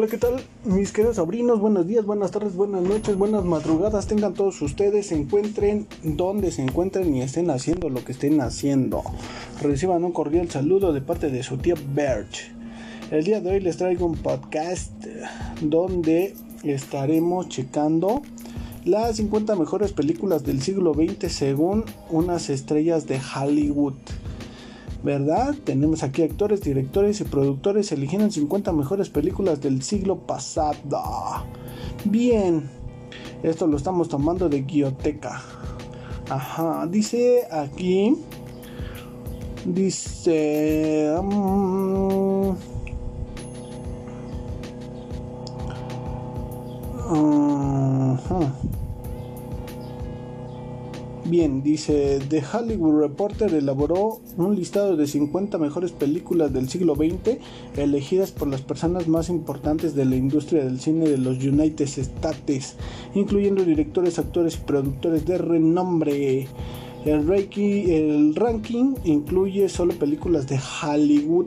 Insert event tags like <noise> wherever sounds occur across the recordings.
Hola, ¿qué tal? Mis queridos sobrinos, buenos días, buenas tardes, buenas noches, buenas madrugadas. Tengan todos ustedes, se encuentren donde se encuentren y estén haciendo lo que estén haciendo. Reciban un cordial saludo de parte de su tía Birch. El día de hoy les traigo un podcast donde estaremos checando las 50 mejores películas del siglo XX según unas estrellas de Hollywood. ¿Verdad? Tenemos aquí actores, directores y productores eligiendo 50 mejores películas del siglo pasado. Bien, esto lo estamos tomando de Guioteca. Ajá, dice aquí, dice... Um, Bien, dice The Hollywood Reporter elaboró un listado de 50 mejores películas del siglo XX elegidas por las personas más importantes de la industria del cine de los United States, incluyendo directores, actores y productores de renombre. El, el ranking incluye solo películas de Hollywood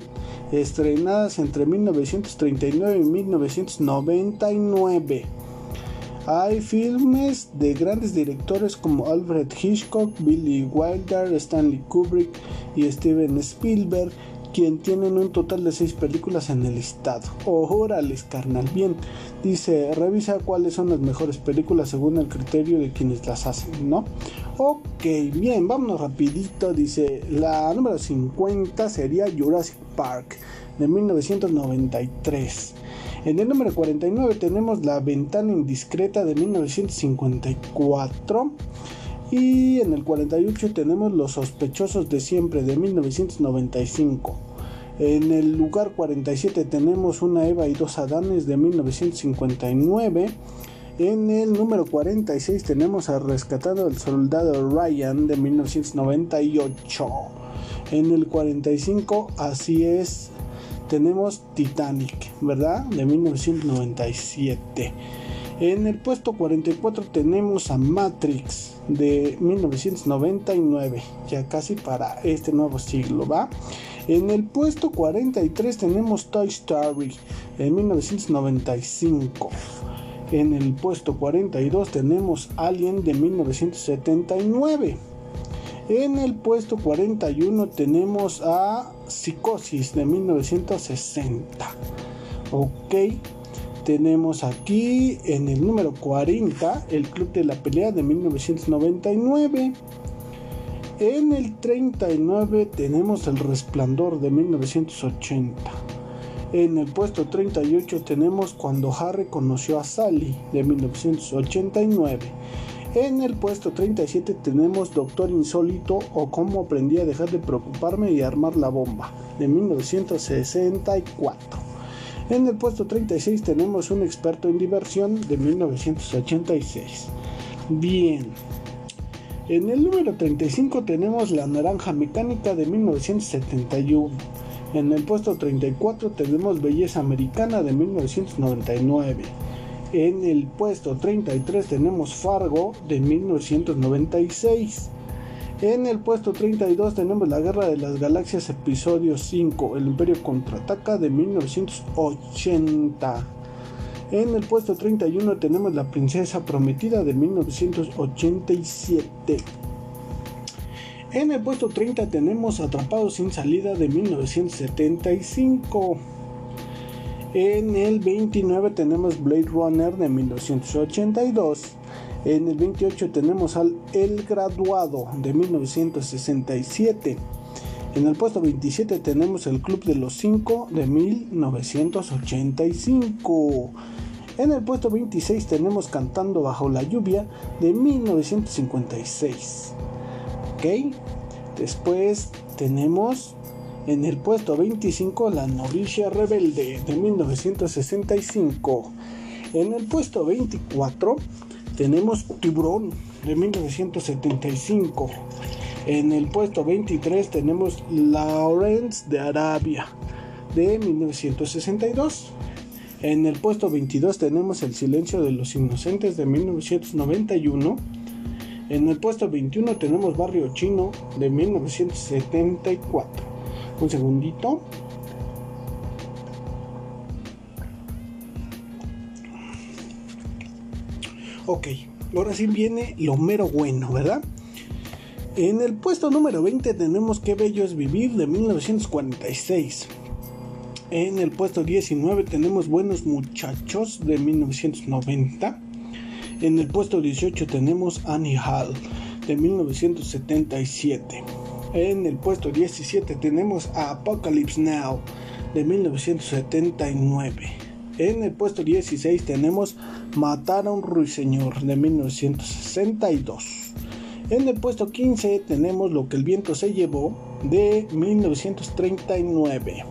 estrenadas entre 1939 y 1999. Hay filmes de grandes directores como Alfred Hitchcock, Billy Wilder, Stanley Kubrick y Steven Spielberg, quien tienen un total de 6 películas en el listado. Órale, carnal. Bien, dice, revisa cuáles son las mejores películas según el criterio de quienes las hacen, ¿no? Ok, bien, vámonos rapidito. Dice, la número 50 sería Jurassic Park de 1993. En el número 49 tenemos La ventana indiscreta de 1954. Y en el 48 tenemos Los sospechosos de siempre de 1995. En el lugar 47 tenemos Una Eva y dos Adanes de 1959. En el número 46 tenemos a Rescatado el Soldado Ryan de 1998. En el 45 Así es tenemos Titanic, ¿verdad? De 1997. En el puesto 44 tenemos a Matrix de 1999, ya casi para este nuevo siglo, ¿va? En el puesto 43 tenemos Toy Story de 1995. En el puesto 42 tenemos Alien de 1979. En el puesto 41 tenemos a Psicosis de 1960. Ok. Tenemos aquí en el número 40 el Club de la Pelea de 1999. En el 39 tenemos El Resplandor de 1980. En el puesto 38 tenemos Cuando Harry conoció a Sally de 1989. En el puesto 37 tenemos Doctor Insólito o Cómo aprendí a dejar de preocuparme y armar la bomba de 1964. En el puesto 36 tenemos Un experto en diversión de 1986. Bien. En el número 35 tenemos La naranja mecánica de 1971. En el puesto 34 tenemos Belleza americana de 1999. En el puesto 33 tenemos Fargo de 1996. En el puesto 32 tenemos La Guerra de las Galaxias episodio 5, El Imperio contraataca de 1980. En el puesto 31 tenemos La Princesa Prometida de 1987. En el puesto 30 tenemos Atrapados sin salida de 1975. En el 29 tenemos Blade Runner de 1982. En el 28 tenemos al El Graduado de 1967. En el puesto 27 tenemos el Club de los 5 de 1985. En el puesto 26 tenemos Cantando bajo la lluvia de 1956. ¿Ok? Después tenemos en el puesto 25, La novicia rebelde de 1965. En el puesto 24 tenemos Tiburón de 1975. En el puesto 23 tenemos Lawrence de Arabia de 1962. En el puesto 22 tenemos El silencio de los inocentes de 1991. En el puesto 21 tenemos Barrio Chino de 1974 un segundito. Ok, ahora sí viene lo mero bueno, ¿verdad? En el puesto número 20 tenemos Qué Bello es Vivir de 1946. En el puesto 19 tenemos Buenos Muchachos de 1990. En el puesto 18 tenemos Annie Hall de 1977. En el puesto 17 tenemos Apocalypse Now de 1979. En el puesto 16 tenemos Matar a un ruiseñor de 1962. En el puesto 15 tenemos Lo que el viento se llevó de 1939.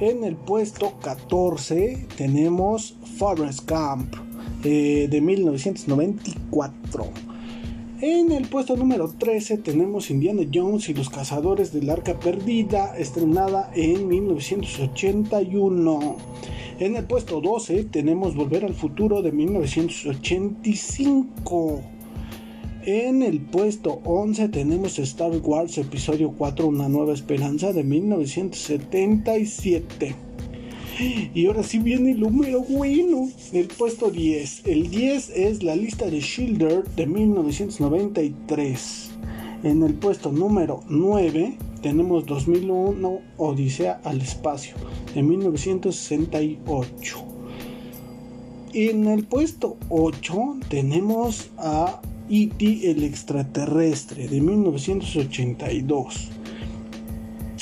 En el puesto 14 tenemos Forest Gump eh, de 1994. En el puesto número 13 tenemos Indiana Jones y los cazadores del arca perdida, estrenada en 1981. En el puesto 12 tenemos Volver al futuro de 1985. En el puesto 11 tenemos Star Wars Episodio 4 Una nueva esperanza de 1977. Y ahora sí viene el número bueno. El puesto 10. El 10 es la lista de Schilder de 1993. En el puesto número 9 tenemos 2001 Odisea al espacio de 1968. En el puesto 8 tenemos a E.T. el extraterrestre de 1982.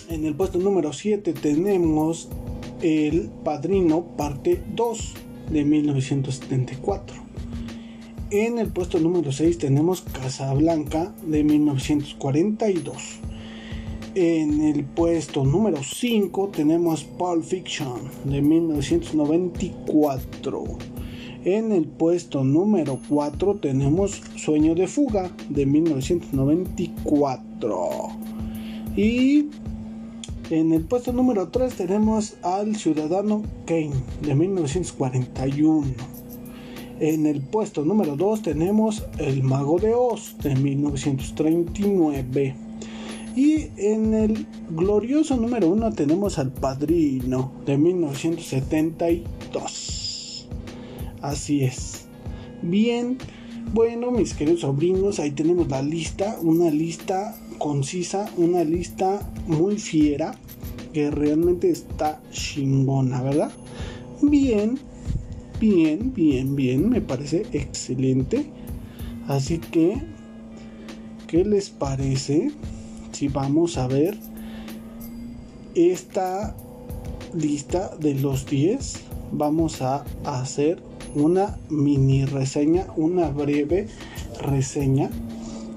En el puesto número 7 tenemos el Padrino parte 2 de 1974. En el puesto número 6 tenemos Casablanca de 1942. En el puesto número 5 tenemos Pulp Fiction de 1994. En el puesto número 4 tenemos Sueño de Fuga de 1994. Y en el puesto número 3 tenemos al Ciudadano Kane de 1941. En el puesto número 2 tenemos El Mago de Oz de 1939. Y en el glorioso número 1 tenemos al Padrino de 1972. Así es. Bien, bueno, mis queridos sobrinos, ahí tenemos la lista, una lista concisa, una lista muy fiera que realmente está chingona, ¿verdad? Bien, bien, bien, bien, me parece excelente. Así que, ¿qué les parece si vamos a ver esta lista de los 10? Vamos a hacer una mini reseña, una breve reseña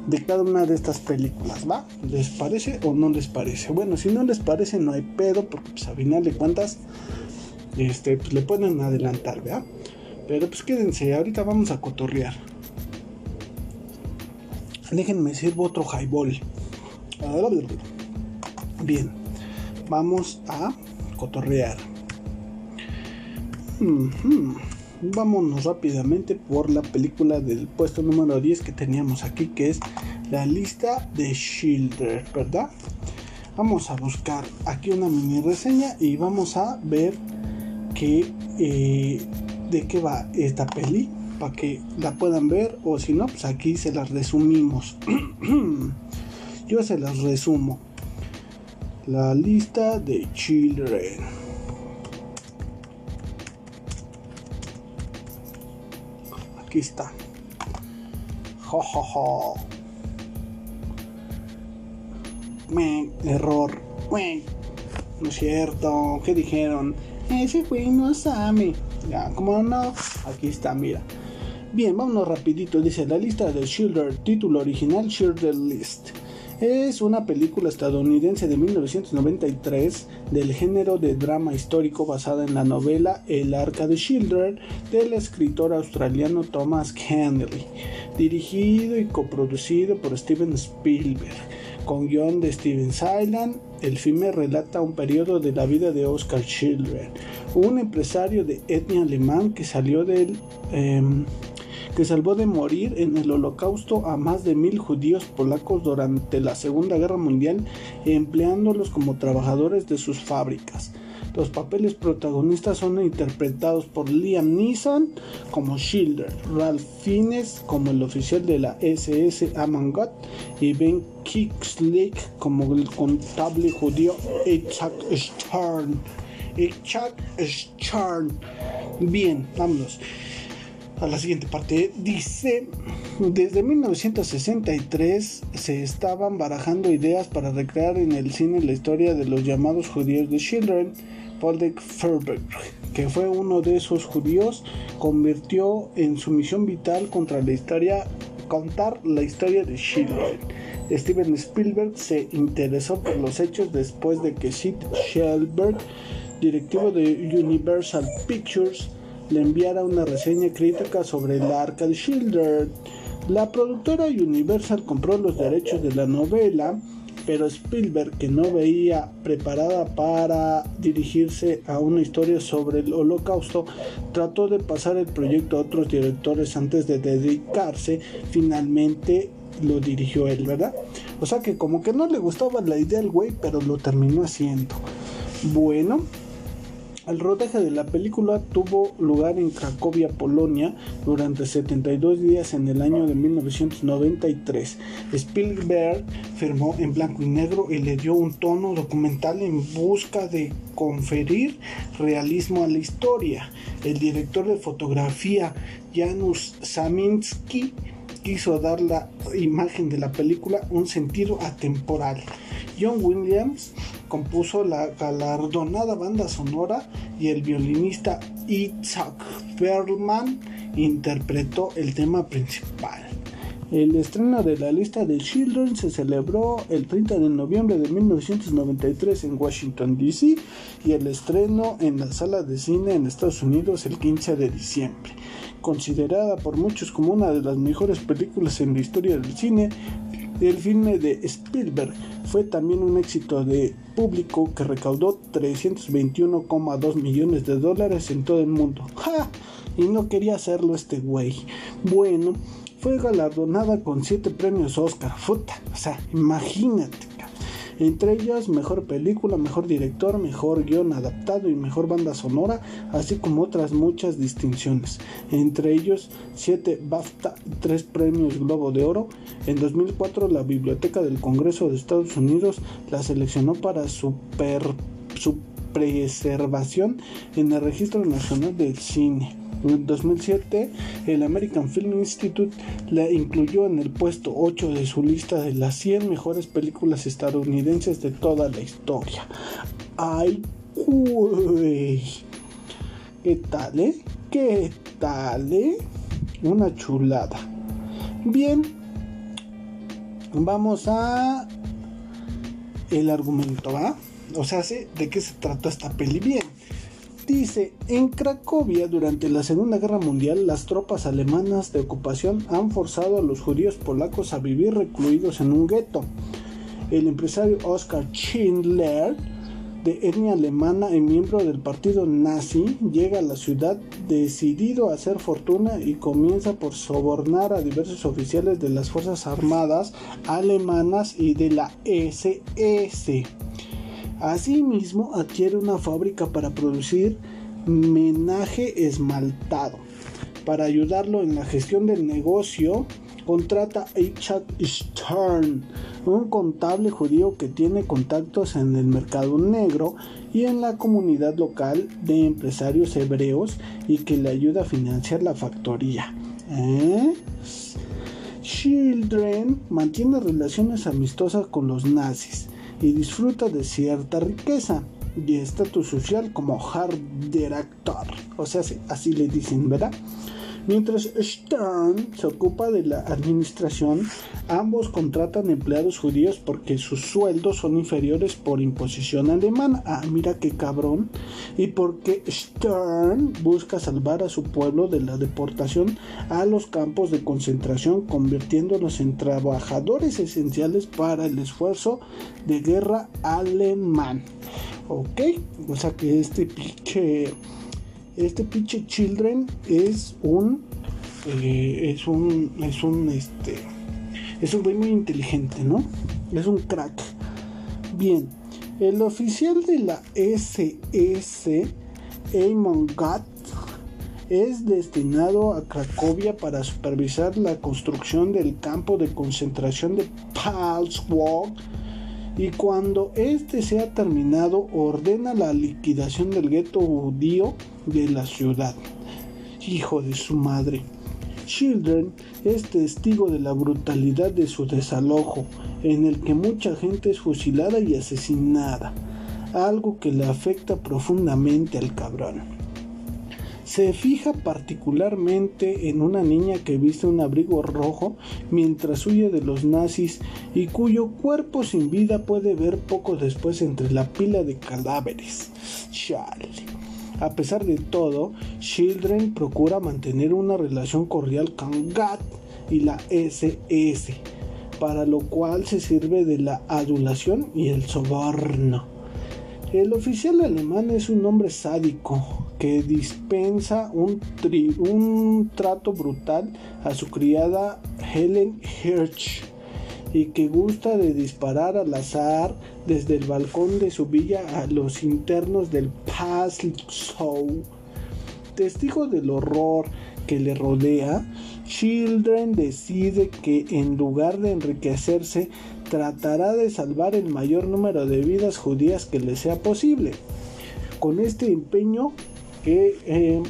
de cada una de estas películas, ¿va? ¿Les parece o no les parece? Bueno, si no les parece no hay pedo, porque pues a final de cuentas, este, pues le pueden adelantar, ¿verdad? Pero pues quédense, ahorita vamos a cotorrear. Déjenme sirvo otro highball. Bien, vamos a cotorrear. Vámonos rápidamente por la película del puesto número 10 que teníamos aquí, que es la lista de Schindler, ¿verdad? Vamos a buscar aquí una mini reseña y vamos a ver que, eh, de qué va esta peli para que la puedan ver o si no, pues aquí se las resumimos. <clears throat> Yo se las resumo. La lista de Children. Aquí está. Jo, jo, jo. error. No es cierto. ¿Qué dijeron? Ese güey no sabe. Ya, como no, aquí está, mira. Bien, vámonos rapidito. Dice la lista de Schilder, título original Schilder List. Es una película estadounidense de 1993 del género de drama histórico basada en la novela El Arca de Schindler del escritor australiano Thomas Kennedy, dirigido y coproducido por Steven Spielberg con guion de Steven Silent, el filme relata un periodo de la vida de Oscar Schindler, un empresario de etnia alemán que salió del em, que salvó de morir en el holocausto a más de mil judíos polacos durante la Segunda Guerra Mundial, empleándolos como trabajadores de sus fábricas. Los papeles protagonistas son interpretados por Liam Neeson como Schilder, Ralph Fiennes como el oficial de la SS Amangot y Ben Kingsley como el contable judío Itzhak Stern. Itzhak Stern. Bien, vámonos a la siguiente parte. Dice, desde 1963 se estaban barajando ideas para recrear en el cine la historia de los llamados judíos de Children. Paul de que fue uno de esos judíos, convirtió en su misión vital contra la historia contar la historia de Children. Steven Spielberg se interesó por los hechos después de que Sid Shellberg, directivo de Universal Pictures, le enviara una reseña crítica sobre el arca de Schindler. La productora Universal compró los derechos de la novela, pero Spielberg, que no veía preparada para dirigirse a una historia sobre el holocausto, trató de pasar el proyecto a otros directores antes de dedicarse. Finalmente lo dirigió él, ¿verdad? O sea que como que no le gustaba la idea al güey, pero lo terminó haciendo. Bueno, el rodaje de la película tuvo lugar en Cracovia, Polonia, durante 72 días en el año de 1993. Spielberg firmó en blanco y negro y le dio un tono documental en busca de conferir realismo a la historia. El director de fotografía, Janusz Saminski, quiso dar la imagen de la película un sentido atemporal. John Williams compuso la galardonada banda sonora y el violinista Itzhak Perlman interpretó el tema principal. El estreno de la lista de Children se celebró el 30 de noviembre de 1993 en Washington, D.C. y el estreno en la sala de cine en Estados Unidos el 15 de diciembre. Considerada por muchos como una de las mejores películas en la historia del cine, el filme de Spielberg fue también un éxito de público que recaudó 321,2 millones de dólares en todo el mundo. ¡Ja! Y no quería hacerlo este güey. Bueno, fue galardonada con 7 premios Oscar. Puta, o sea, imagínate entre ellas mejor película, mejor director, mejor guion adaptado y mejor banda sonora, así como otras muchas distinciones, entre ellos 7 BAFTA, 3 premios Globo de Oro. En 2004 la Biblioteca del Congreso de Estados Unidos la seleccionó para su, su preservación en el Registro Nacional del Cine. En 2007, el American Film Institute la incluyó en el puesto 8 de su lista de las 100 mejores películas estadounidenses de toda la historia. ¡Ay, güey! ¿Qué tal, eh? ¿Qué tal, eh? Una chulada. Bien, vamos a el argumento, ¿va? O sea, ¿de qué se trató esta peli? Bien Dice, en Cracovia durante la Segunda Guerra Mundial las tropas alemanas de ocupación han forzado a los judíos polacos a vivir recluidos en un gueto. El empresario Oskar Schindler, de etnia alemana y miembro del partido nazi, llega a la ciudad decidido a hacer fortuna y comienza por sobornar a diversos oficiales de las Fuerzas Armadas alemanas y de la SS. Asimismo, adquiere una fábrica para producir menaje esmaltado. Para ayudarlo en la gestión del negocio, contrata a Stern, un contable judío que tiene contactos en el mercado negro y en la comunidad local de empresarios hebreos y que le ayuda a financiar la factoría. ¿Eh? Children mantiene relaciones amistosas con los nazis y disfruta de cierta riqueza y estatus social como hard director, o sea, así le dicen, ¿verdad? Mientras Stern se ocupa de la administración, ambos contratan empleados judíos porque sus sueldos son inferiores por imposición alemana. Ah, mira qué cabrón. Y porque Stern busca salvar a su pueblo de la deportación a los campos de concentración, convirtiéndolos en trabajadores esenciales para el esfuerzo de guerra alemán. Ok, o sea que este pinche este pinche Children es un eh, es un es un este es un güey muy inteligente, ¿no? Es un crack. Bien, El oficial de la SS, Eamon Gatt, es destinado a Cracovia para supervisar la construcción del campo de concentración de Palswog y cuando este sea terminado ordena la liquidación del gueto judío de la ciudad. Hijo de su madre. Children es testigo de la brutalidad de su desalojo, en el que mucha gente es fusilada y asesinada, algo que le afecta profundamente al cabrón. Se fija particularmente en una niña que viste un abrigo rojo mientras huye de los nazis y cuyo cuerpo sin vida puede ver poco después entre la pila de cadáveres. Charlie. A pesar de todo, Children procura mantener una relación cordial con GATT y la SS, para lo cual se sirve de la adulación y el soborno. El oficial alemán es un hombre sádico, que dispensa un trato brutal a su criada Helen Hirsch y que gusta de disparar al azar desde el balcón de su villa a los internos del Show. Testigo del horror que le rodea, Children decide que en lugar de enriquecerse, tratará de salvar el mayor número de vidas judías que le sea posible. Con este empeño eh,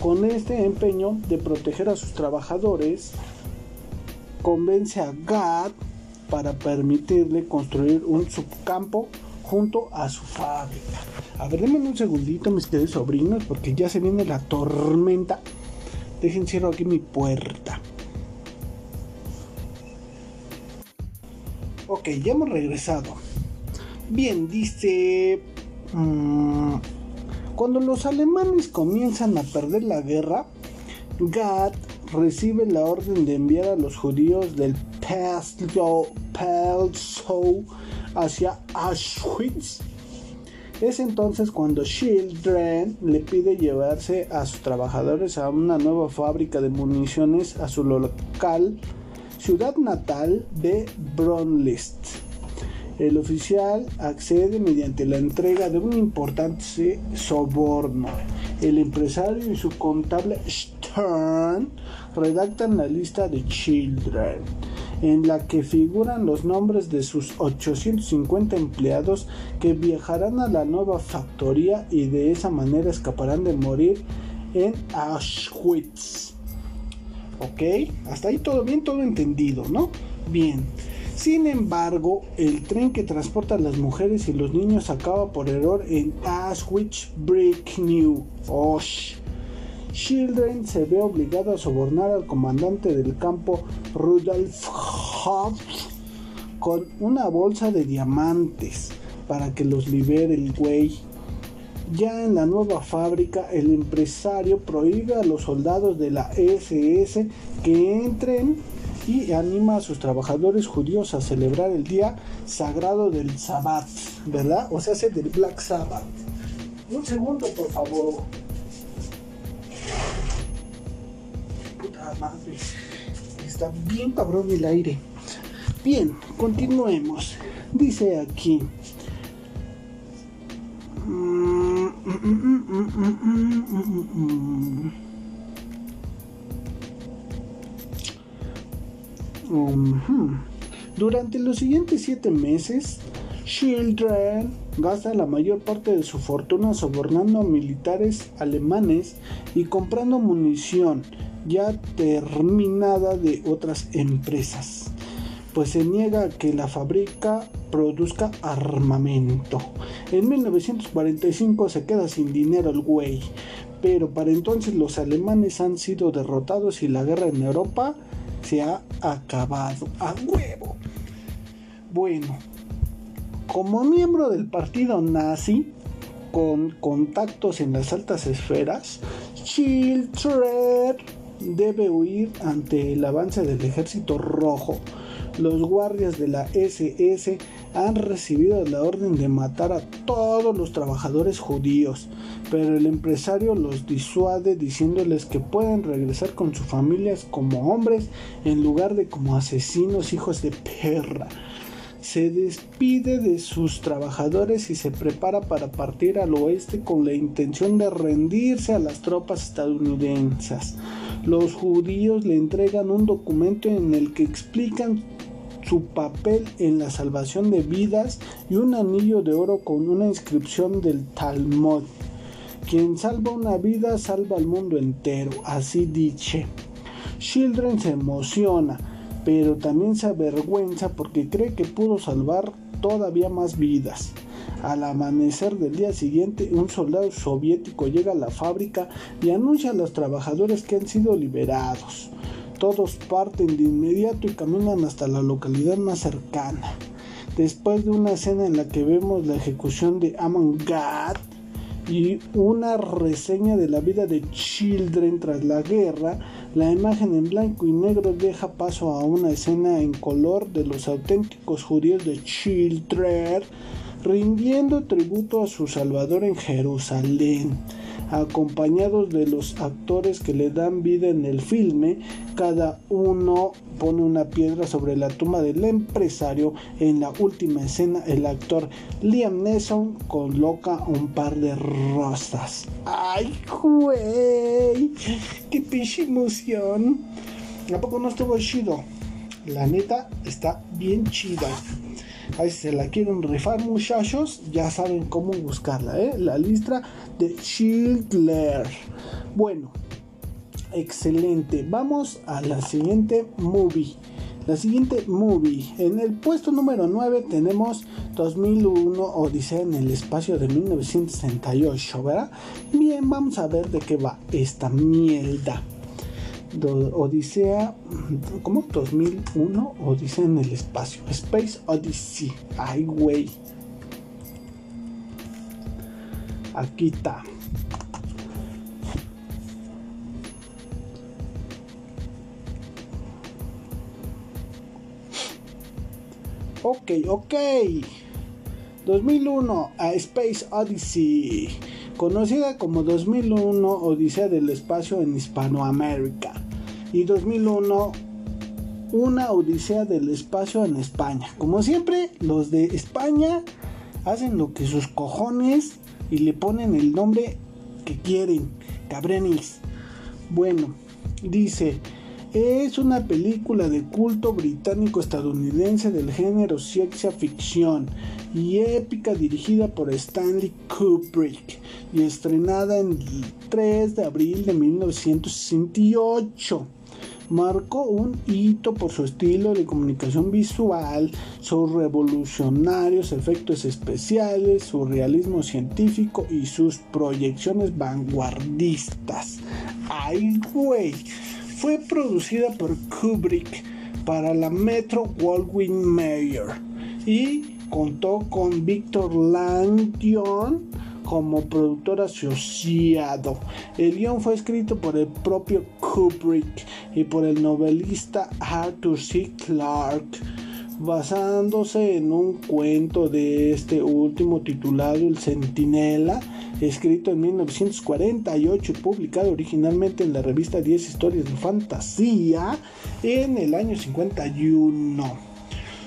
con este empeño de proteger a sus trabajadores, convence a GAD para permitirle construir un subcampo junto a su fábrica. A ver, denme un segundito, mis queridos sobrinos, porque ya se viene la tormenta. Dejen cierro aquí mi puerta. Ok, ya hemos regresado. Bien, dice... Mm, cuando los alemanes comienzan a perder la guerra, Gad recibe la orden de enviar a los judíos del Pelzow hacia Auschwitz. Es entonces cuando Children le pide llevarse a sus trabajadores a una nueva fábrica de municiones a su local ciudad natal de Bronlist. El oficial accede mediante la entrega de un importante soborno. El empresario y su contable Redactan la lista de Children, en la que figuran los nombres de sus 850 empleados que viajarán a la nueva factoría y de esa manera escaparán de morir en Auschwitz. ¿Ok? Hasta ahí todo bien, todo entendido, ¿no? Bien. Sin embargo, el tren que transporta a las mujeres y los niños acaba por error en Auschwitz New Osh. Children se ve obligado a sobornar al comandante del campo Rudolf Hoff con una bolsa de diamantes para que los libere el güey. Ya en la nueva fábrica, el empresario prohíbe a los soldados de la SS que entren y anima a sus trabajadores judíos a celebrar el día sagrado del Sabbat, ¿verdad? O sea, es del Black Sabbath. Un segundo, por favor. Puta madre. Está bien cabrón el aire. Bien, continuemos. Dice aquí. Mm, mm, mm, Durante los siguientes siete meses, Children gasta la mayor parte de su fortuna sobornando a militares alemanes y comprando munición ya terminada de otras empresas, pues se niega a que la fábrica produzca armamento. En 1945 se queda sin dinero el güey, pero para entonces los alemanes han sido derrotados y la guerra en Europa se ha acabado a huevo. Bueno, como miembro del partido nazi, con contactos en las altas esferas, Childred debe huir ante el avance del ejército rojo. Los guardias de la SS han recibido la orden de matar a todos los trabajadores judíos, pero el empresario los disuade diciéndoles que pueden regresar con sus familias como hombres en lugar de como asesinos hijos de perra. Se despide de sus trabajadores y se prepara para partir al oeste con la intención de rendirse a las tropas estadounidenses. Los judíos le entregan un documento en el que explican su papel en la salvación de vidas y un anillo de oro con una inscripción del Talmud. Quien salva una vida salva al mundo entero, así dice. Children se emociona, pero también se avergüenza porque cree que pudo salvar todavía más vidas. Al amanecer del día siguiente, un soldado soviético llega a la fábrica y anuncia a los trabajadores que han sido liberados. Todos parten de inmediato y caminan hasta la localidad más cercana. Después de una escena en la que vemos la ejecución de Amon Gad y una reseña de la vida de Children tras la guerra, la imagen en blanco y negro deja paso a una escena en color de los auténticos judíos de Children rindiendo tributo a su Salvador en Jerusalén acompañados de los actores que le dan vida en el filme. Cada uno pone una piedra sobre la tumba del empresario. En la última escena, el actor Liam Neeson coloca un par de rosas. ¡Ay, güey! ¡Qué pinche emoción! ¿A poco no estuvo chido? La neta está bien chida. Ahí se la quieren rifar muchachos, ya saben cómo buscarla, ¿eh? La lista de Schindler. Bueno, excelente. Vamos a la siguiente movie. La siguiente movie. En el puesto número 9 tenemos 2001 Odisea en el espacio de 1968, ¿verdad? Bien, vamos a ver de qué va esta mierda. Odisea, <clears throat> ¿cómo? 2001, Odisea en el espacio. Space Odyssey. Ay, güey. Aquí está. Ok, ok. 2001, a Space Odyssey, conocida como 2001 Odisea del Espacio en Hispanoamérica y 2001 Una Odisea del Espacio en España. Como siempre, los de España hacen lo que sus cojones y le ponen el nombre que quieren, cabrenis. Bueno, dice, es una película de culto británico-estadounidense del género ciencia ficción y épica dirigida por Stanley Kubrick y estrenada el 3 de abril de 1968 marcó un hito por su estilo de comunicación visual, sus revolucionarios efectos especiales, su realismo científico y sus proyecciones vanguardistas. ¡Ay, güey! Fue producida por Kubrick para la Metro Goldwyn Mayer y contó con Victor Langion como productor asociado. El guion fue escrito por el propio Kubrick y por el novelista Arthur C. Clarke, basándose en un cuento de este último titulado El Centinela, escrito en 1948 y publicado originalmente en la revista 10 Historias de Fantasía en el año 51.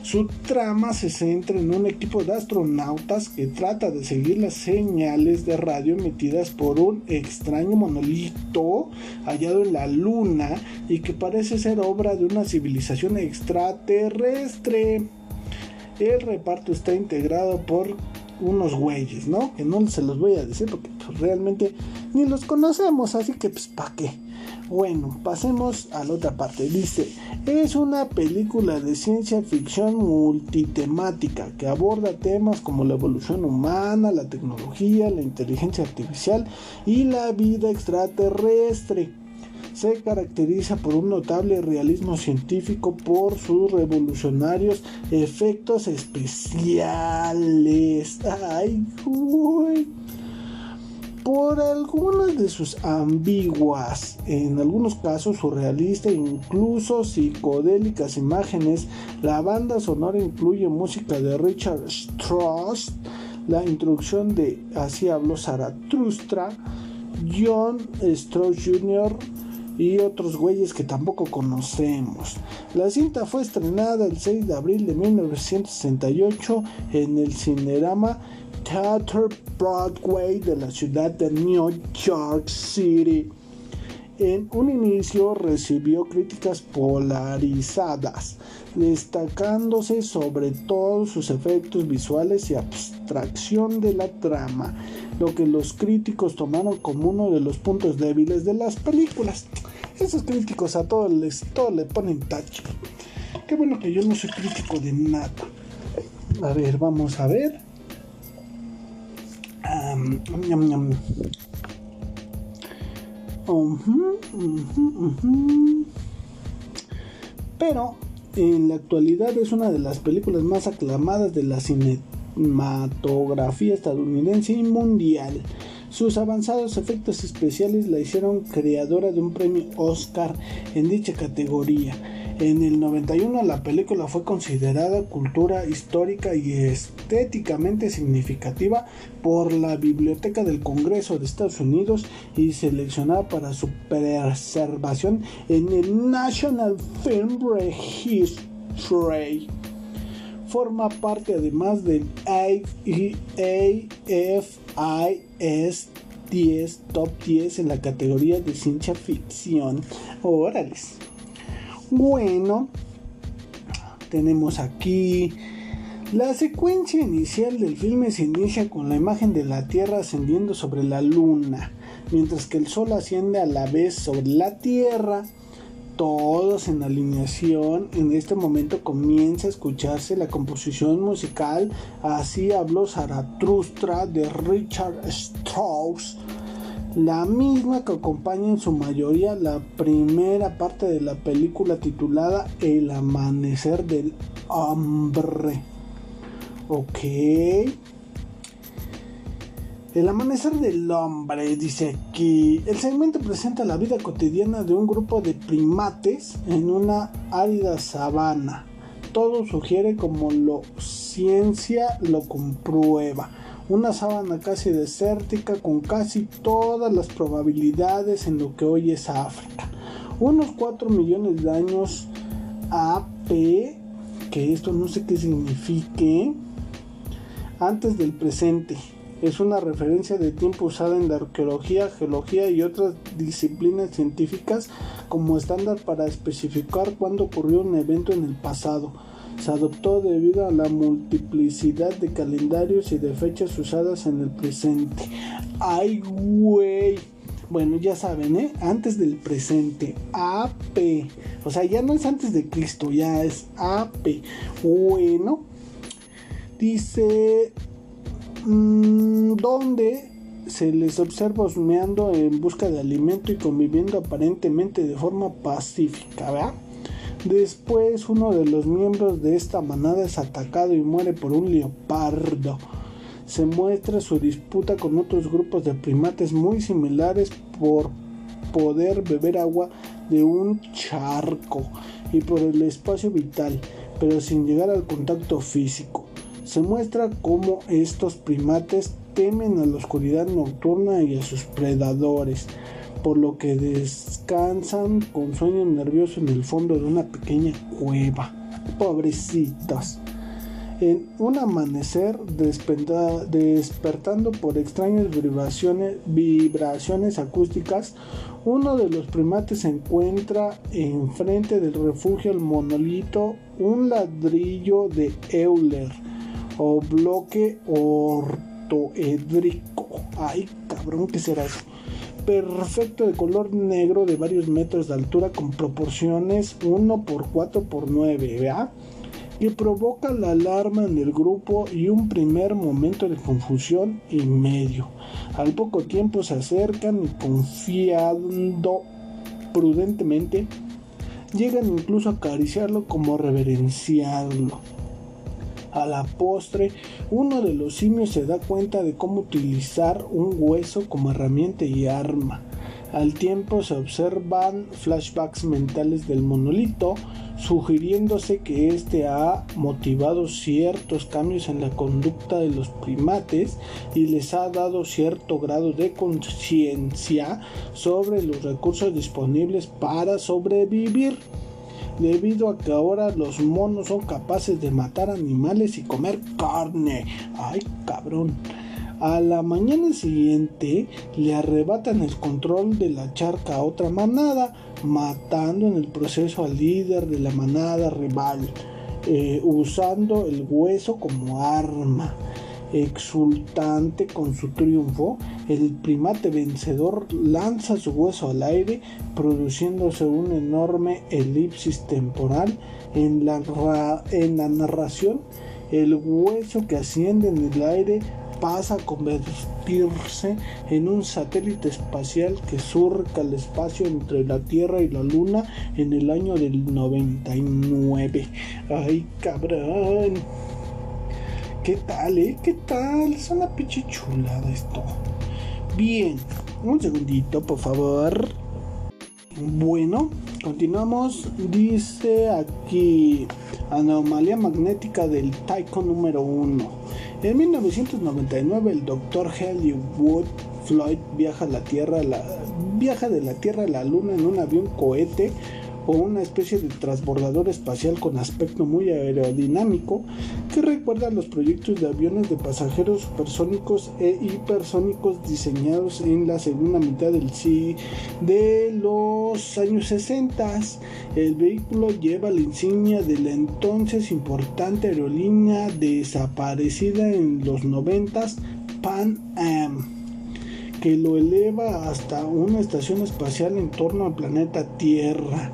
Su trama se centra en un equipo de astronautas que trata de seguir las señales de radio emitidas por un extraño monolito hallado en la Luna y que parece ser obra de una civilización extraterrestre. El reparto está integrado por unos güeyes, ¿no? Que no se los voy a decir porque pues, realmente ni los conocemos, así que pues ¿para qué? Bueno, pasemos a la otra parte. Dice, es una película de ciencia ficción multitemática que aborda temas como la evolución humana, la tecnología, la inteligencia artificial y la vida extraterrestre. Se caracteriza por un notable realismo científico por sus revolucionarios efectos especiales. Ay, uy por algunas de sus ambiguas, en algunos casos surrealistas e incluso psicodélicas imágenes, la banda sonora incluye música de Richard Strauss, la introducción de Así habló Zaratustra, John Strauss Jr., y otros güeyes que tampoco conocemos. La cinta fue estrenada el 6 de abril de 1968 en el Cinerama Theater Broadway de la ciudad de New York City. En un inicio recibió críticas polarizadas, destacándose sobre todo sus efectos visuales y abstracción de la trama, lo que los críticos tomaron como uno de los puntos débiles de las películas. Esos críticos a todos les le ponen tache. Qué bueno que yo no soy crítico de nada. A ver, vamos a ver. Pero en la actualidad es una de las películas más aclamadas de la cinematografía estadounidense y mundial. Sus avanzados efectos especiales la hicieron creadora de un premio Oscar en dicha categoría. En el 91 la película fue considerada cultura histórica y estéticamente significativa por la Biblioteca del Congreso de Estados Unidos y seleccionada para su preservación en el National Film Registry forma parte además del AFIS 10 Top 10 en la categoría de ciencia ficción. Órales. Bueno, tenemos aquí la secuencia inicial del filme se inicia con la imagen de la Tierra ascendiendo sobre la Luna, mientras que el Sol asciende a la vez sobre la Tierra todos en alineación. En este momento comienza a escucharse la composición musical Así habló Zaratustra de Richard Strauss. La misma que acompaña en su mayoría la primera parte de la película titulada El amanecer del hombre. Ok. El amanecer del hombre dice que el segmento presenta la vida cotidiana de un grupo de primates en una árida sabana. Todo sugiere como lo ciencia lo comprueba. Una sabana casi desértica con casi todas las probabilidades en lo que hoy es África. Unos 4 millones de años AP, que esto no sé qué signifique, antes del presente es una referencia de tiempo usada en la arqueología, geología y otras disciplinas científicas como estándar para especificar cuándo ocurrió un evento en el pasado. Se adoptó debido a la multiplicidad de calendarios y de fechas usadas en el presente. ¡Ay, güey! Bueno, ya saben, ¿eh? Antes del presente. AP. O sea, ya no es antes de Cristo, ya es AP. Bueno. Dice Mm, donde se les observa osmeando en busca de alimento y conviviendo aparentemente de forma pacífica, ¿verdad? Después uno de los miembros de esta manada es atacado y muere por un leopardo. Se muestra su disputa con otros grupos de primates muy similares por poder beber agua de un charco y por el espacio vital, pero sin llegar al contacto físico se muestra cómo estos primates temen a la oscuridad nocturna y a sus predadores, por lo que descansan con sueño nervioso en el fondo de una pequeña cueva. Pobrecitos. En un amanecer despertando por extrañas vibraciones, acústicas, uno de los primates encuentra enfrente del refugio el monolito un ladrillo de Euler o bloque ortoedrico. Ay, cabrón, ¿qué será eso? Perfecto de color negro de varios metros de altura con proporciones 1 por 4 por 9, ¿verdad? Que provoca la alarma en el grupo y un primer momento de confusión y medio. Al poco tiempo se acercan y confiando prudentemente, llegan incluso a acariciarlo como reverenciarlo. A la postre, uno de los simios se da cuenta de cómo utilizar un hueso como herramienta y arma. Al tiempo se observan flashbacks mentales del monolito, sugiriéndose que este ha motivado ciertos cambios en la conducta de los primates y les ha dado cierto grado de conciencia sobre los recursos disponibles para sobrevivir. Debido a que ahora los monos son capaces de matar animales y comer carne. Ay, cabrón. A la mañana siguiente le arrebatan el control de la charca a otra manada, matando en el proceso al líder de la manada rival, eh, usando el hueso como arma. Exultante con su triunfo, el primate vencedor lanza su hueso al aire, produciéndose un enorme elipsis temporal en la, en la narración. El hueso que asciende en el aire pasa a convertirse en un satélite espacial que surca el espacio entre la Tierra y la Luna en el año del 99. ¡Ay, cabrón! ¿Qué tal, eh? ¿Qué tal? Es una pinche chulada esto. Bien, un segundito, por favor. Bueno, continuamos. Dice aquí anomalía magnética del Taiko número 1. En 1999 el doctor Wood Floyd viaja de la Tierra a la Luna en un avión cohete o una especie de transbordador espacial con aspecto muy aerodinámico que recuerda a los proyectos de aviones de pasajeros supersónicos e hipersónicos diseñados en la segunda mitad del sí de los años 60. El vehículo lleva la insignia de la entonces importante aerolínea desaparecida en los 90 Pan Am que lo eleva hasta una estación espacial en torno al planeta Tierra.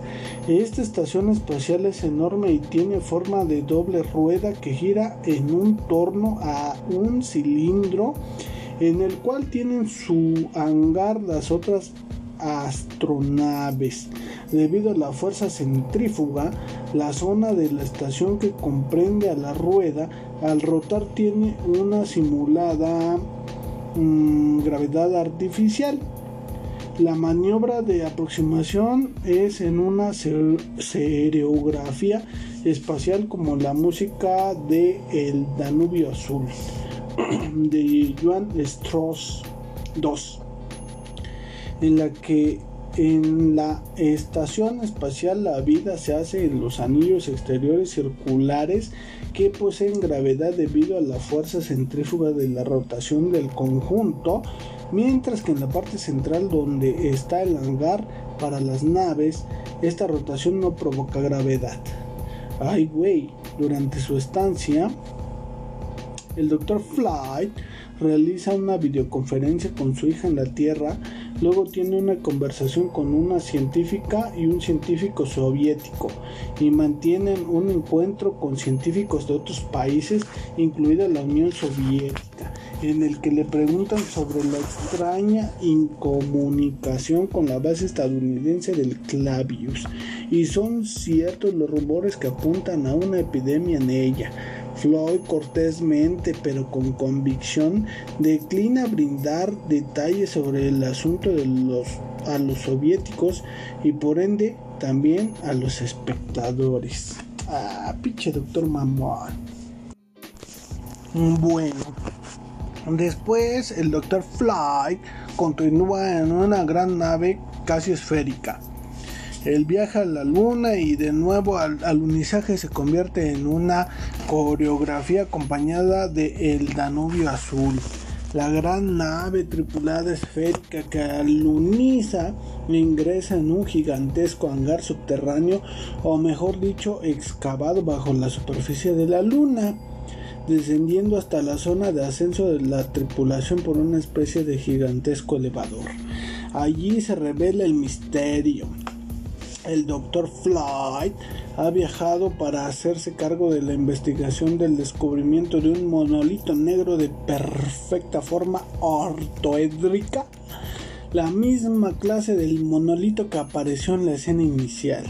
Esta estación espacial es enorme y tiene forma de doble rueda que gira en un torno a un cilindro en el cual tienen su hangar las otras astronaves. Debido a la fuerza centrífuga, la zona de la estación que comprende a la rueda al rotar tiene una simulada Gravedad artificial. La maniobra de aproximación es en una seriografía espacial como la música de El Danubio Azul <clears throat> de Joan Strauss II, en la que en la estación espacial la vida se hace en los anillos exteriores circulares que poseen gravedad debido a la fuerza centrífuga de la rotación del conjunto, mientras que en la parte central donde está el hangar para las naves, esta rotación no provoca gravedad. Ay, güey, durante su estancia, el Dr. Flight realiza una videoconferencia con su hija en la Tierra Luego tiene una conversación con una científica y un científico soviético y mantienen un encuentro con científicos de otros países, incluida la Unión Soviética, en el que le preguntan sobre la extraña incomunicación con la base estadounidense del Clavius. Y son ciertos los rumores que apuntan a una epidemia en ella Floyd cortésmente pero con convicción declina brindar detalles sobre el asunto de los, a los soviéticos y por ende también a los espectadores. Ah, pinche doctor mamón. Bueno, después el doctor Floyd continúa en una gran nave casi esférica el viaje a la luna y de nuevo al alunizaje se convierte en una coreografía acompañada de El Danubio Azul. La gran nave tripulada esférica que aluniza ingresa en un gigantesco hangar subterráneo o mejor dicho excavado bajo la superficie de la luna descendiendo hasta la zona de ascenso de la tripulación por una especie de gigantesco elevador. Allí se revela el misterio el Dr. Floyd ha viajado para hacerse cargo de la investigación del descubrimiento de un monolito negro de perfecta forma ortoédrica, la misma clase del monolito que apareció en la escena inicial,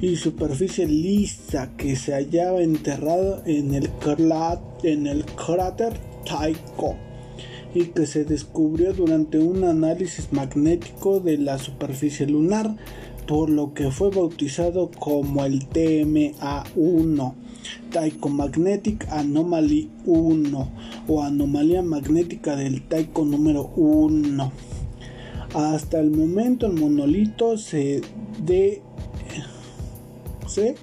y superficie lisa que se hallaba enterrado en el, en el cráter Tycho y que se descubrió durante un análisis magnético de la superficie lunar, por lo que fue bautizado como el TMA1. Taiko Magnetic Anomaly 1 o anomalía magnética del Taiko número 1. Hasta el momento el monolito se se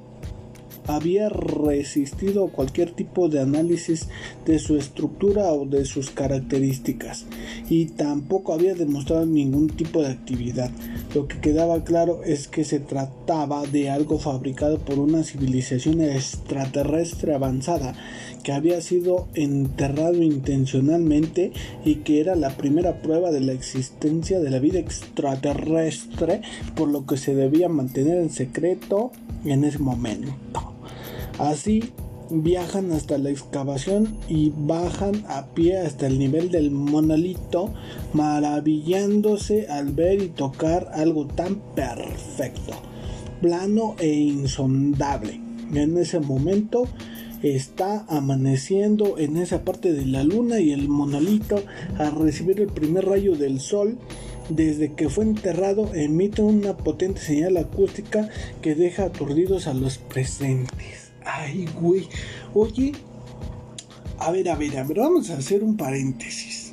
había resistido cualquier tipo de análisis de su estructura o de sus características y tampoco había demostrado ningún tipo de actividad. Lo que quedaba claro es que se trataba de algo fabricado por una civilización extraterrestre avanzada que había sido enterrado intencionalmente y que era la primera prueba de la existencia de la vida extraterrestre por lo que se debía mantener en secreto en ese momento. Así viajan hasta la excavación y bajan a pie hasta el nivel del monolito, maravillándose al ver y tocar algo tan perfecto, plano e insondable. En ese momento está amaneciendo en esa parte de la luna y el monolito al recibir el primer rayo del sol desde que fue enterrado emite una potente señal acústica que deja aturdidos a los presentes. Ay, güey. Oye, a ver, a ver, a ver, vamos a hacer un paréntesis.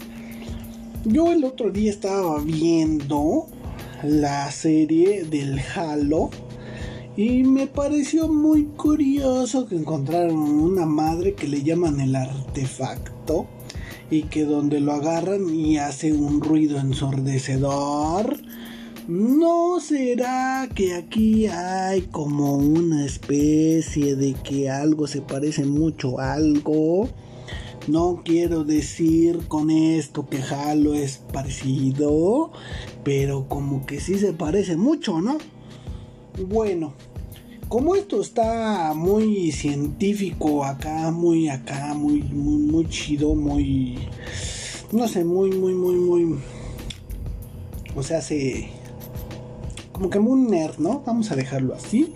Yo el otro día estaba viendo la serie del Halo y me pareció muy curioso que encontraron una madre que le llaman el artefacto y que donde lo agarran y hace un ruido ensordecedor ¿No será que aquí hay como una especie de que algo se parece mucho a algo? No quiero decir con esto que Halo es parecido, pero como que sí se parece mucho, ¿no? Bueno, como esto está muy científico acá, muy acá, muy, muy, muy chido, muy, no sé, muy, muy, muy, muy, o sea, se como que muy nerd, ¿no? Vamos a dejarlo así.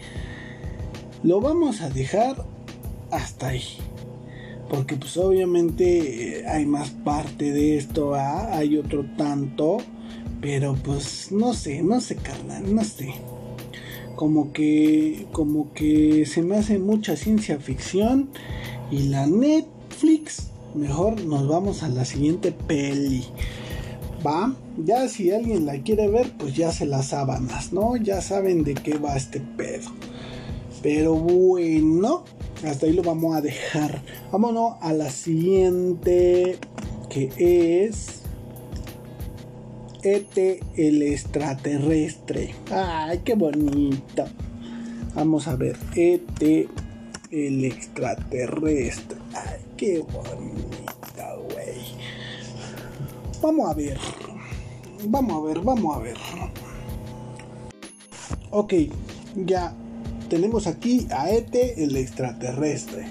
Lo vamos a dejar hasta ahí. Porque pues obviamente eh, hay más parte de esto, ¿ah? hay otro tanto. Pero pues no sé, no sé, carnal, no sé. Como que, como que se me hace mucha ciencia ficción. Y la Netflix, mejor nos vamos a la siguiente peli. ¿Va? Ya si alguien la quiere ver, pues ya se las sábanas, ¿no? Ya saben de qué va este pedo. Pero bueno, hasta ahí lo vamos a dejar. Vámonos a la siguiente, que es ET el extraterrestre. Ay, qué bonito. Vamos a ver, ET el extraterrestre. Ay, qué bonito. Vamos a ver. Vamos a ver, vamos a ver. Ok, ya tenemos aquí a Ete el extraterrestre.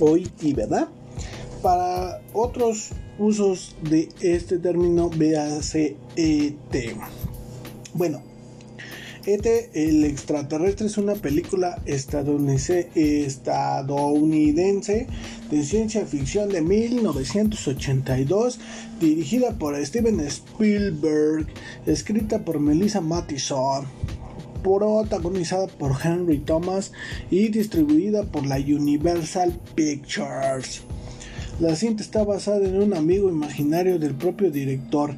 Hoy y ¿verdad? Para otros usos de este término, véase ET. Bueno, ET el extraterrestre es una película estadounidense, de ciencia ficción de 1982, dirigida por Steven Spielberg, escrita por Melissa Mattison, protagonizada por Henry Thomas y distribuida por la Universal Pictures. La cinta está basada en un amigo imaginario del propio director,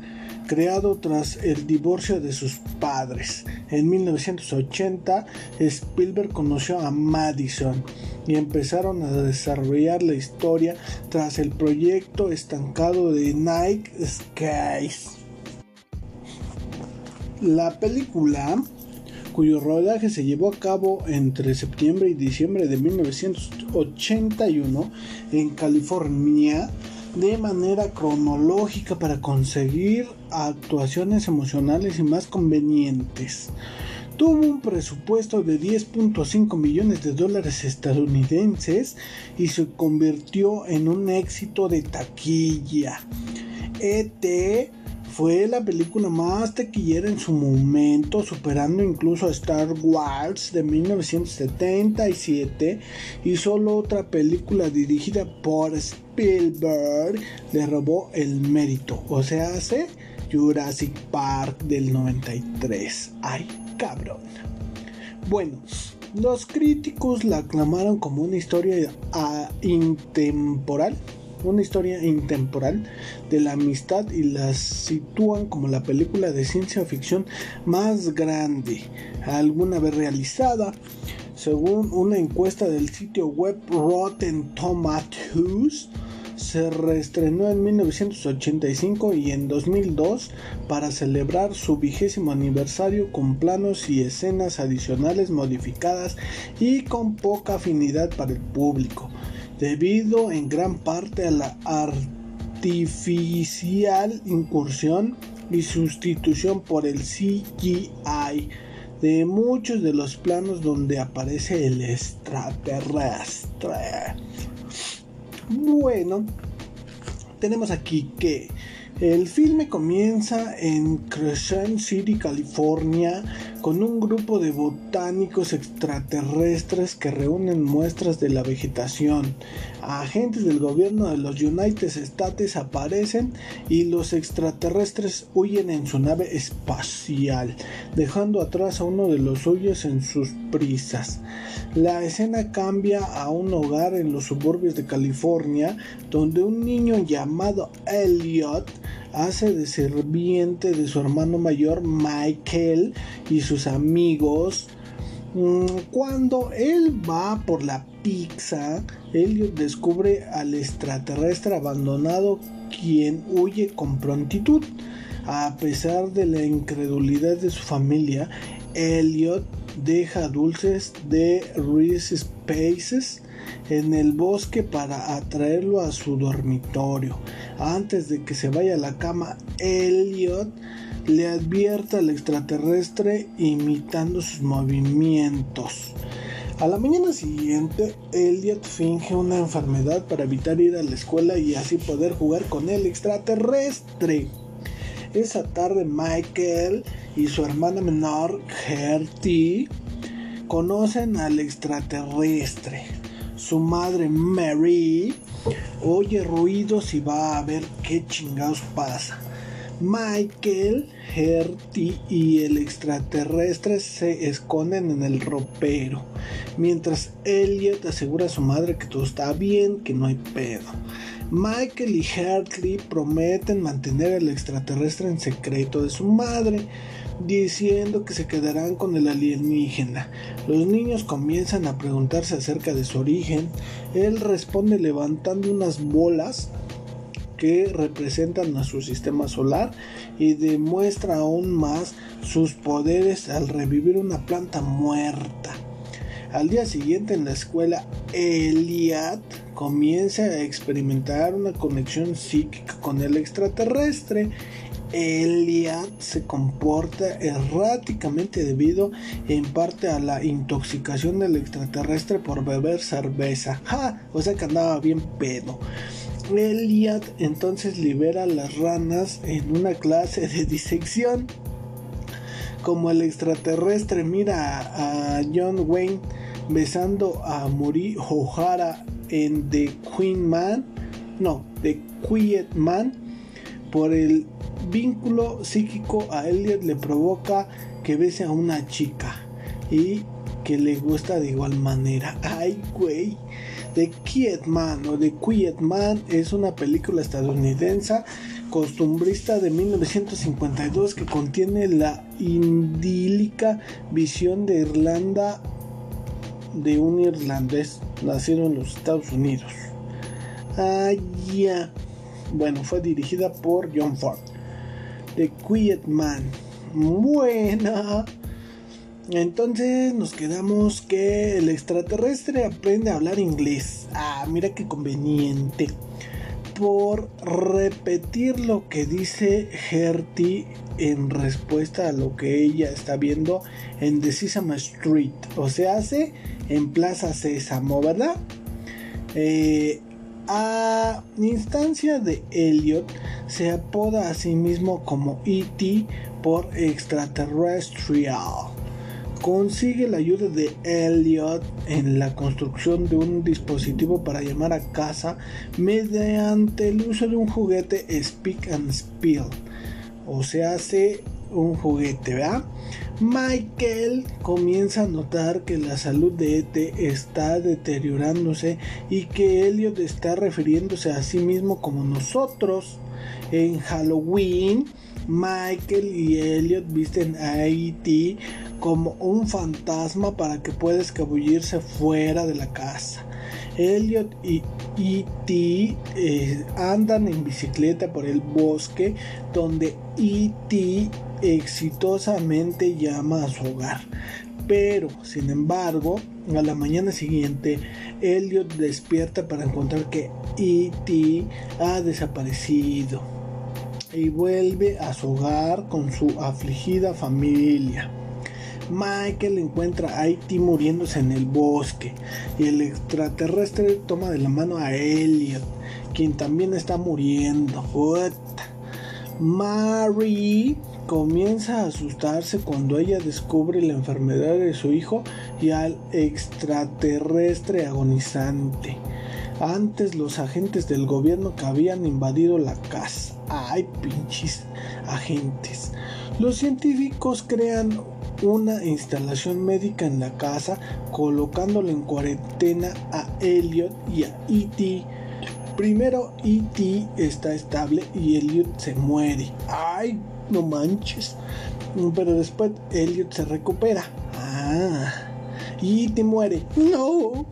creado tras el divorcio de sus padres. En 1980, Spielberg conoció a Madison y empezaron a desarrollar la historia tras el proyecto estancado de Night Skies. La película, cuyo rodaje se llevó a cabo entre septiembre y diciembre de 1981 en California, de manera cronológica para conseguir actuaciones emocionales y más convenientes. Tuvo un presupuesto de 10.5 millones de dólares estadounidenses y se convirtió en un éxito de taquilla. ET fue la película más taquillera en su momento, superando incluso a Star Wars de 1977 y solo otra película dirigida por Spielberg le robó el mérito, o sea, hace Jurassic Park del 93. Ay, cabrón. Bueno, los críticos la aclamaron como una historia ah, intemporal una historia intemporal de la amistad y la sitúan como la película de ciencia ficción más grande alguna vez realizada. Según una encuesta del sitio web Rotten Tomatoes, se reestrenó en 1985 y en 2002 para celebrar su vigésimo aniversario con planos y escenas adicionales modificadas y con poca afinidad para el público debido en gran parte a la artificial incursión y sustitución por el CGI de muchos de los planos donde aparece el extraterrestre. Bueno, tenemos aquí que el filme comienza en Crescent City, California, con un grupo de botánicos extraterrestres que reúnen muestras de la vegetación. Agentes del gobierno de los United States aparecen y los extraterrestres huyen en su nave espacial, dejando atrás a uno de los suyos en sus prisas. La escena cambia a un hogar en los suburbios de California, donde un niño llamado Elliot hace de serviente de su hermano mayor Michael y sus amigos. Mm, cuando él va por la pizza, Elliot descubre al extraterrestre abandonado quien huye con prontitud. A pesar de la incredulidad de su familia, Elliot deja dulces de Reese Spaces en el bosque para atraerlo a su dormitorio. Antes de que se vaya a la cama, Elliot le advierte al extraterrestre imitando sus movimientos. A la mañana siguiente, Elliot finge una enfermedad para evitar ir a la escuela y así poder jugar con el extraterrestre. Esa tarde Michael y su hermana menor, Gertie, conocen al extraterrestre. Su madre Mary oye ruidos y va a ver qué chingados pasa. Michael, Gertie y el extraterrestre se esconden en el ropero, mientras Elliot asegura a su madre que todo está bien, que no hay pedo. Michael y Hartley prometen mantener al extraterrestre en secreto de su madre, diciendo que se quedarán con el alienígena. Los niños comienzan a preguntarse acerca de su origen. Él responde levantando unas bolas que representan a su sistema solar y demuestra aún más sus poderes al revivir una planta muerta. Al día siguiente en la escuela, Eliat comienza a experimentar una conexión psíquica con el extraterrestre Elliot se comporta erráticamente debido en parte a la intoxicación del extraterrestre por beber cerveza. ¡Ja! O sea que andaba bien pedo. Elliot entonces libera las ranas en una clase de disección. Como el extraterrestre mira a, John Wayne besando a Muri O'Hara en The Queen Man, no, The Quiet Man, por el vínculo psíquico a Elliot le provoca que bese a una chica y que le gusta de igual manera. <laughs> Ay, güey. The Quiet Man o The Quiet Man es una película estadounidense costumbrista de 1952 que contiene la indílica visión de Irlanda de un irlandés nacido en los Estados Unidos. Ay, ya. Bueno, fue dirigida por John Ford. The Quiet Man. Buena. Entonces nos quedamos que el extraterrestre aprende a hablar inglés. Ah, mira qué conveniente. Por repetir lo que dice Gertie en respuesta a lo que ella está viendo en The Sesame Street. O sea, hace en Plaza Sésamo, ¿verdad? Eh, a instancia de Elliot, se apoda a sí mismo como E.T. por extraterrestrial. Consigue la ayuda de Elliot en la construcción de un dispositivo para llamar a casa mediante el uso de un juguete Speak and Spill. O se hace un juguete, ¿verdad? Michael comienza a notar que la salud de E.T. está deteriorándose y que Elliot está refiriéndose a sí mismo como nosotros. En Halloween, Michael y Elliot visten a E.T. como un fantasma para que pueda escabullirse fuera de la casa. Elliot y E.T. Eh, andan en bicicleta por el bosque donde E.T. exitosamente llama a su hogar. Pero, sin embargo, a la mañana siguiente, Elliot despierta para encontrar que E.T. ha desaparecido y vuelve a su hogar con su afligida familia. Michael encuentra a E.T. muriéndose en el bosque y el extraterrestre toma de la mano a Elliot, quien también está muriendo. Mary comienza a asustarse cuando ella descubre la enfermedad de su hijo y al extraterrestre agonizante. Antes los agentes del gobierno que habían invadido la casa. Ay, pinches agentes. Los científicos crean una instalación médica en la casa, colocándole en cuarentena a Elliot y a E.T. Primero E.T. está estable y Elliot se muere. ¡Ay, no manches! Pero después Elliot se recupera. ¡Ah! Y E.T. muere. ¡No!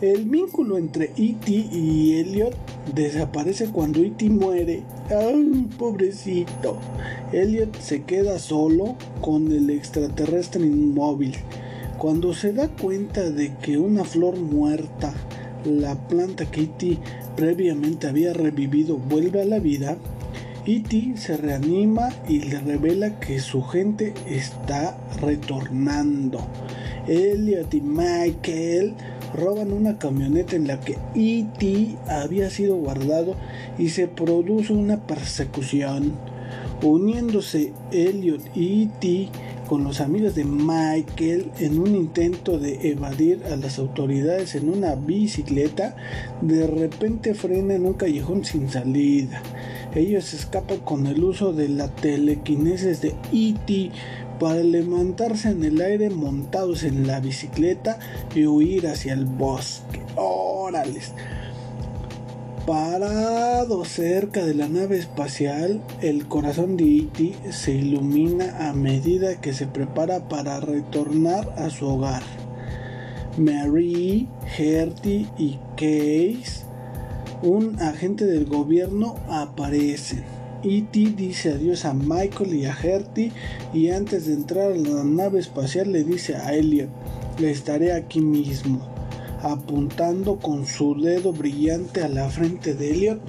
El vínculo entre E.T. y Elliot desaparece cuando E.T. muere. ¡Ay, pobrecito! Elliot se queda solo con el extraterrestre inmóvil. Cuando se da cuenta de que una flor muerta, la planta que E.T. previamente había revivido, vuelve a la vida, E.T. se reanima y le revela que su gente está retornando. Elliot y Michael roban una camioneta en la que E.T. había sido guardado y se produce una persecución. Uniéndose Elliot y E.T. con los amigos de Michael en un intento de evadir a las autoridades en una bicicleta, de repente frena en un callejón sin salida. Ellos escapan con el uso de la telequinesis de E.T para levantarse en el aire montados en la bicicleta y huir hacia el bosque. ¡Órales! Parado cerca de la nave espacial, el corazón de E.T. se ilumina a medida que se prepara para retornar a su hogar. Mary, Gertie y Case, un agente del gobierno, aparecen E.T. dice adiós a Michael y a Gertie y antes de entrar a la nave espacial le dice a Elliot, le estaré aquí mismo, apuntando con su dedo brillante a la frente de Elliot.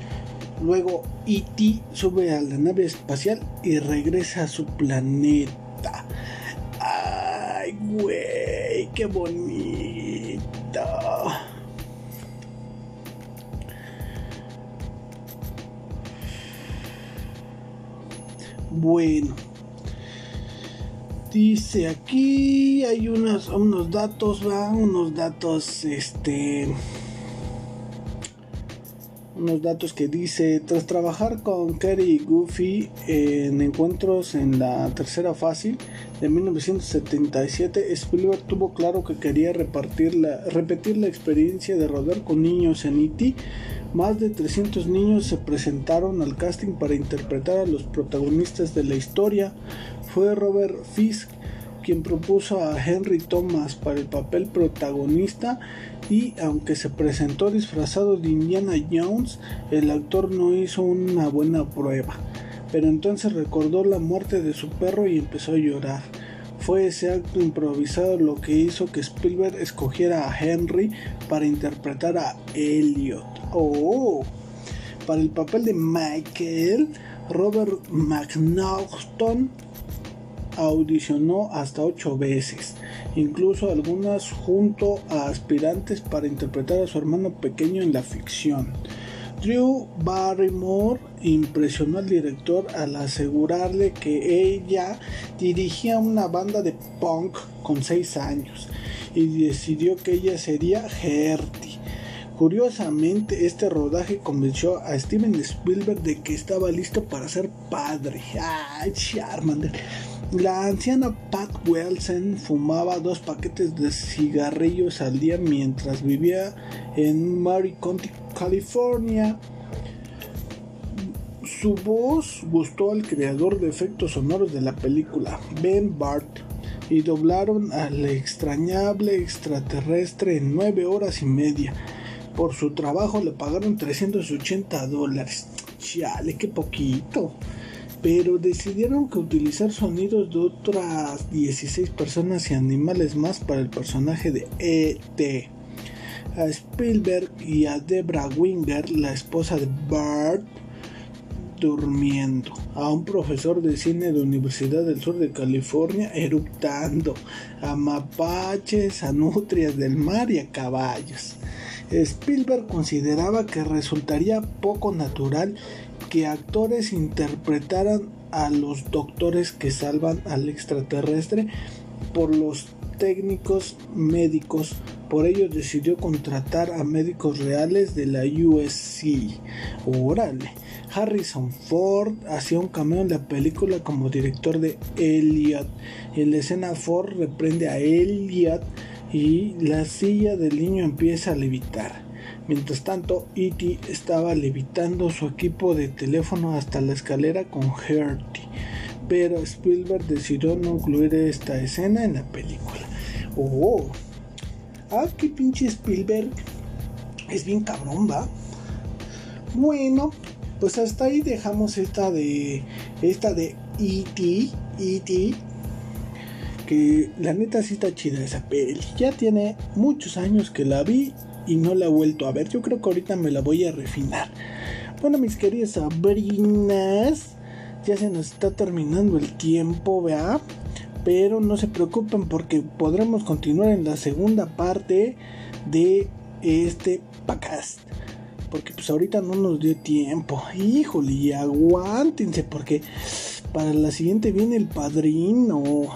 Luego E.T. sube a la nave espacial y regresa a su planeta. ¡Ay, güey! ¡Qué bonito! Bueno, dice aquí hay unos, unos datos, va, unos datos, este, unos datos que dice, tras trabajar con Kerry y Goofy en encuentros en la tercera fase de 1977, Spielberg tuvo claro que quería repartir la, repetir la experiencia de rodar con niños en E.T más de 300 niños se presentaron al casting para interpretar a los protagonistas de la historia. Fue Robert Fisk quien propuso a Henry Thomas para el papel protagonista y aunque se presentó disfrazado de Indiana Jones, el actor no hizo una buena prueba. Pero entonces recordó la muerte de su perro y empezó a llorar. Fue ese acto improvisado lo que hizo que Spielberg escogiera a Henry para interpretar a Elliot. Oh, para el papel de Michael, Robert McNaughton audicionó hasta ocho veces, incluso algunas junto a aspirantes para interpretar a su hermano pequeño en la ficción. Drew Barrymore impresionó al director al asegurarle que ella dirigía una banda de punk con 6 años y decidió que ella sería Gertie. Curiosamente, este rodaje convenció a Steven Spielberg de que estaba listo para ser padre. ¡Ay, Charmander! La anciana Pat Wilson fumaba dos paquetes de cigarrillos al día mientras vivía en Murray County, California. Su voz gustó al creador de efectos sonoros de la película, Ben Bart, y doblaron al extrañable extraterrestre en nueve horas y media. Por su trabajo le pagaron 380 dólares. Chale, qué poquito. Pero decidieron que utilizar sonidos de otras 16 personas y animales más para el personaje de E.T. A Spielberg y a Debra Winger, la esposa de Bart, durmiendo, a un profesor de cine de Universidad del Sur de California eruptando, a mapaches, a nutrias del mar y a caballos. Spielberg consideraba que resultaría poco natural que actores interpretaran a los doctores que salvan al extraterrestre por los técnicos médicos. Por ello decidió contratar a médicos reales de la USC. Órale. Harrison Ford hacía un cameo en la película como director de Elliot. En la escena Ford reprende a Elliot y la silla del niño empieza a levitar. Mientras tanto, E.T. estaba levitando su equipo de teléfono hasta la escalera con Herty, pero Spielberg decidió no incluir esta escena en la película. Oh, ah, qué pinche Spielberg. Es bien cabrón, va. Bueno, pues hasta ahí dejamos esta de esta de E.T. E.T. Que la neta sí está chida esa peli. Ya tiene muchos años que la vi y no la he vuelto a ver. Yo creo que ahorita me la voy a refinar. Bueno, mis queridas sabrinas, ya se nos está terminando el tiempo, ¿vea? Pero no se preocupen porque podremos continuar en la segunda parte de este podcast porque pues ahorita no nos dio tiempo. Híjole, y aguántense porque para la siguiente viene el padrino.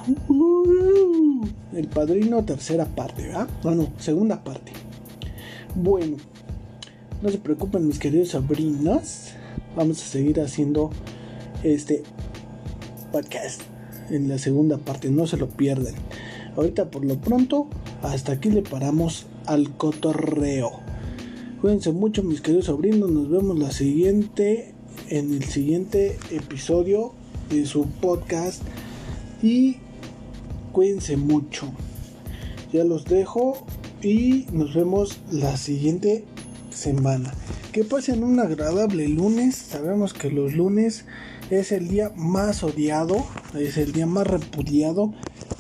El padrino tercera parte, ¿verdad? Bueno, segunda parte. Bueno, no se preocupen mis queridos sobrinos. Vamos a seguir haciendo este podcast en la segunda parte, no se lo pierdan. Ahorita por lo pronto, hasta aquí le paramos al cotorreo. Cuídense mucho mis queridos sobrinos, nos vemos la siguiente en el siguiente episodio de su podcast y cuídense mucho. Ya los dejo y nos vemos la siguiente semana. Que pasen un agradable lunes. Sabemos que los lunes es el día más odiado, es el día más repudiado.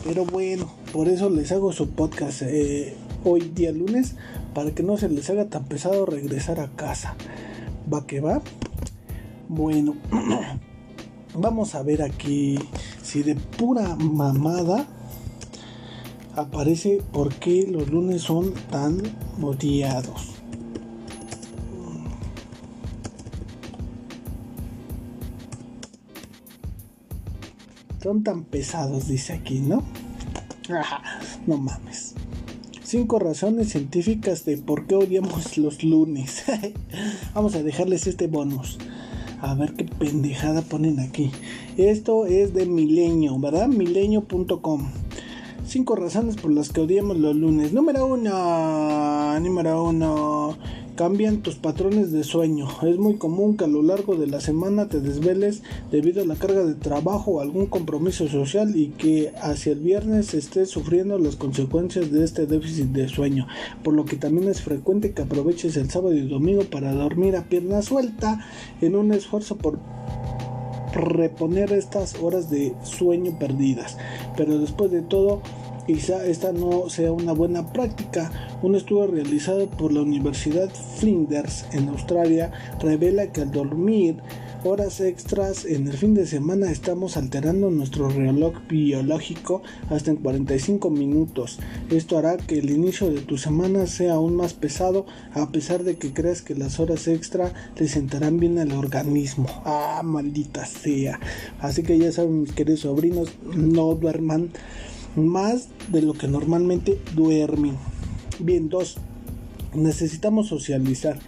Pero bueno, por eso les hago su podcast eh, hoy día lunes para que no se les haga tan pesado regresar a casa. ¿Va que va? Bueno, <clears throat> vamos a ver aquí si de pura mamada aparece por qué los lunes son tan odiados. Son tan pesados, dice aquí, ¿no? no mames. Cinco razones científicas de por qué odiamos los lunes. <laughs> Vamos a dejarles este bonus. A ver qué pendejada ponen aquí. Esto es de Milenio, ¿verdad? Milenio.com. Cinco razones por las que odiamos los lunes. Número uno. Número uno cambian tus patrones de sueño. Es muy común que a lo largo de la semana te desveles debido a la carga de trabajo o algún compromiso social y que hacia el viernes estés sufriendo las consecuencias de este déficit de sueño, por lo que también es frecuente que aproveches el sábado y domingo para dormir a pierna suelta en un esfuerzo por reponer estas horas de sueño perdidas. Pero después de todo, quizá esta no sea una buena práctica. Un estudio realizado por la Universidad Flinders en Australia revela que al dormir horas extras en el fin de semana estamos alterando nuestro reloj biológico hasta en 45 minutos. Esto hará que el inicio de tu semana sea aún más pesado a pesar de que creas que las horas extra te sentarán bien al organismo. Ah, maldita sea. Así que ya saben mis queridos sobrinos, no duerman más de lo que normalmente duermen. Bien, dos. Necesitamos socializar.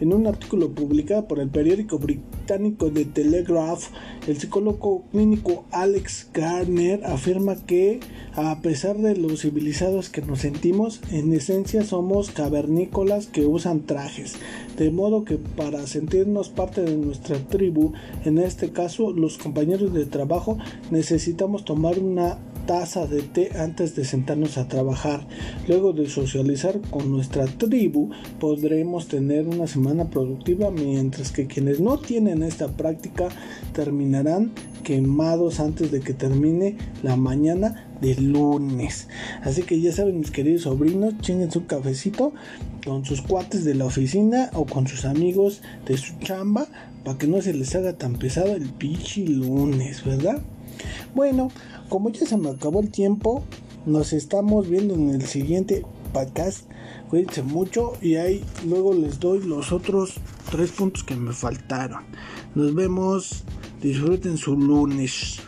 En un artículo publicado por el periódico británico The Telegraph, el psicólogo clínico Alex Garner afirma que, a pesar de lo civilizados que nos sentimos, en esencia somos cavernícolas que usan trajes. De modo que para sentirnos parte de nuestra tribu, en este caso los compañeros de trabajo, necesitamos tomar una taza de té antes de sentarnos a trabajar. Luego de socializar con nuestra tribu podremos tener una semana productiva mientras que quienes no tienen esta práctica terminarán quemados antes de que termine la mañana de lunes. Así que ya saben mis queridos sobrinos, chinguen su cafecito con sus cuates de la oficina o con sus amigos de su chamba para que no se les haga tan pesado el pichi lunes, ¿verdad? Bueno, como ya se me acabó el tiempo, nos estamos viendo en el siguiente podcast. Cuídense mucho y ahí luego les doy los otros tres puntos que me faltaron. Nos vemos. Disfruten su lunes.